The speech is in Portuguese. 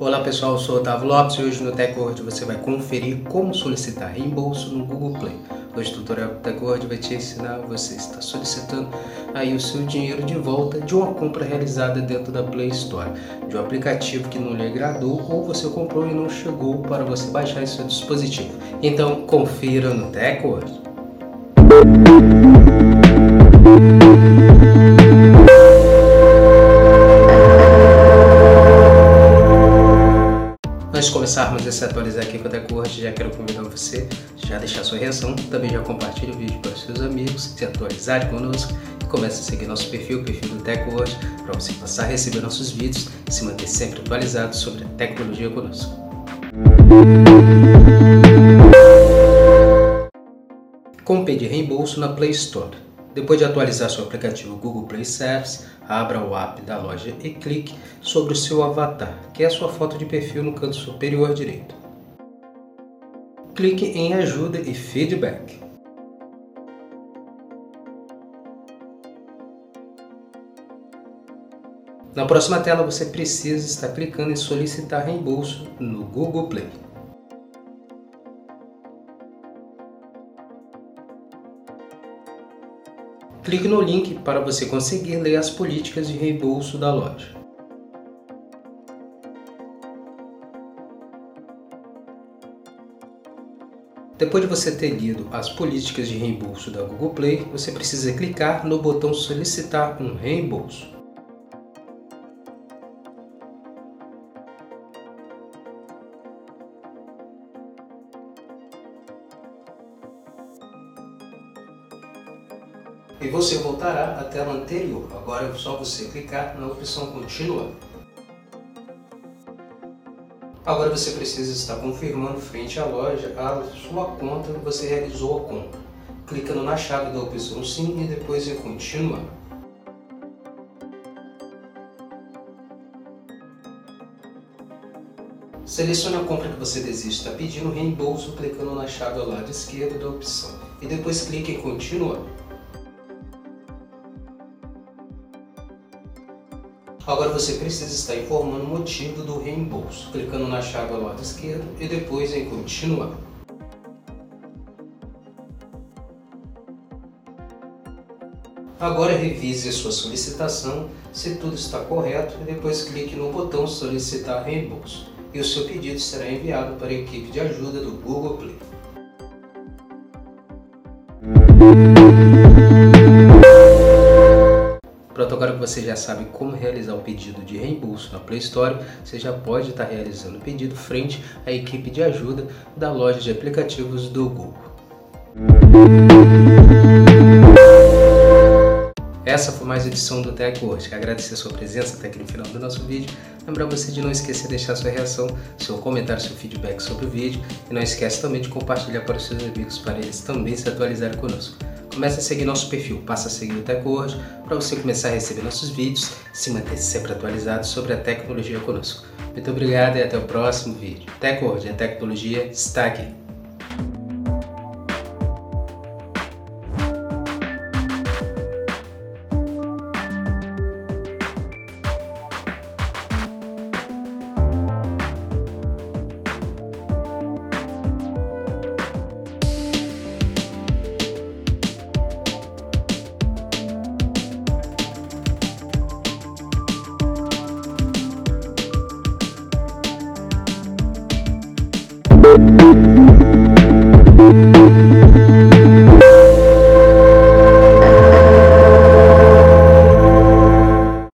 Olá pessoal, eu sou Otávio Lopes e hoje no TechWord você vai conferir como solicitar reembolso no Google Play. Hoje o tutorial do TechWord vai te ensinar você está solicitando aí o seu dinheiro de volta de uma compra realizada dentro da Play Store, de um aplicativo que não lhe agradou ou você comprou e não chegou para você baixar em seu dispositivo. Então confira no TechWord. Antes de começarmos a se atualizar aqui com a TechWord, já quero convidar você já deixar sua reação, também já compartilhe o vídeo para seus amigos, se atualizarem conosco e comece a seguir nosso perfil, o perfil do TechWord, para você passar a receber nossos vídeos e se manter sempre atualizado sobre a tecnologia conosco. Como pedir reembolso na Play Store? Depois de atualizar seu aplicativo Google Play Service, abra o app da loja e clique sobre o seu avatar, que é a sua foto de perfil no canto superior direito. Clique em Ajuda e Feedback. Na próxima tela você precisa estar clicando em solicitar reembolso no Google Play. Clique no link para você conseguir ler as políticas de reembolso da loja. Depois de você ter lido as políticas de reembolso da Google Play, você precisa clicar no botão Solicitar um reembolso. E você voltará à tela anterior. Agora é só você clicar na opção Continuar. Agora você precisa estar confirmando frente à loja a sua conta que você realizou a compra. Clicando na chave da opção Sim e depois em Continuar. Selecione a compra que você deseja estar pedindo reembolso clicando na chave ao lado esquerdo da opção e depois clique em Continuar. Agora você precisa estar informando o motivo do reembolso, clicando na chave ao lado esquerdo e depois em continuar. Agora revise a sua solicitação se tudo está correto e depois clique no botão solicitar reembolso e o seu pedido será enviado para a equipe de ajuda do Google Play. Você já sabe como realizar o pedido de reembolso na Play Store, você já pode estar realizando o pedido frente à equipe de ajuda da loja de aplicativos do Google. Essa foi mais uma edição do TechWord. Agradecer a sua presença até aqui no final do nosso vídeo. Lembrar você de não esquecer de deixar sua reação, seu comentário, seu feedback sobre o vídeo. E não esquece também de compartilhar para os seus amigos, para eles também se atualizarem conosco comece a seguir nosso perfil, passa a seguir o TechWord para você começar a receber nossos vídeos se manter sempre atualizado sobre a tecnologia conosco. Muito obrigado e até o próximo vídeo. TechWord, a tecnologia está aqui.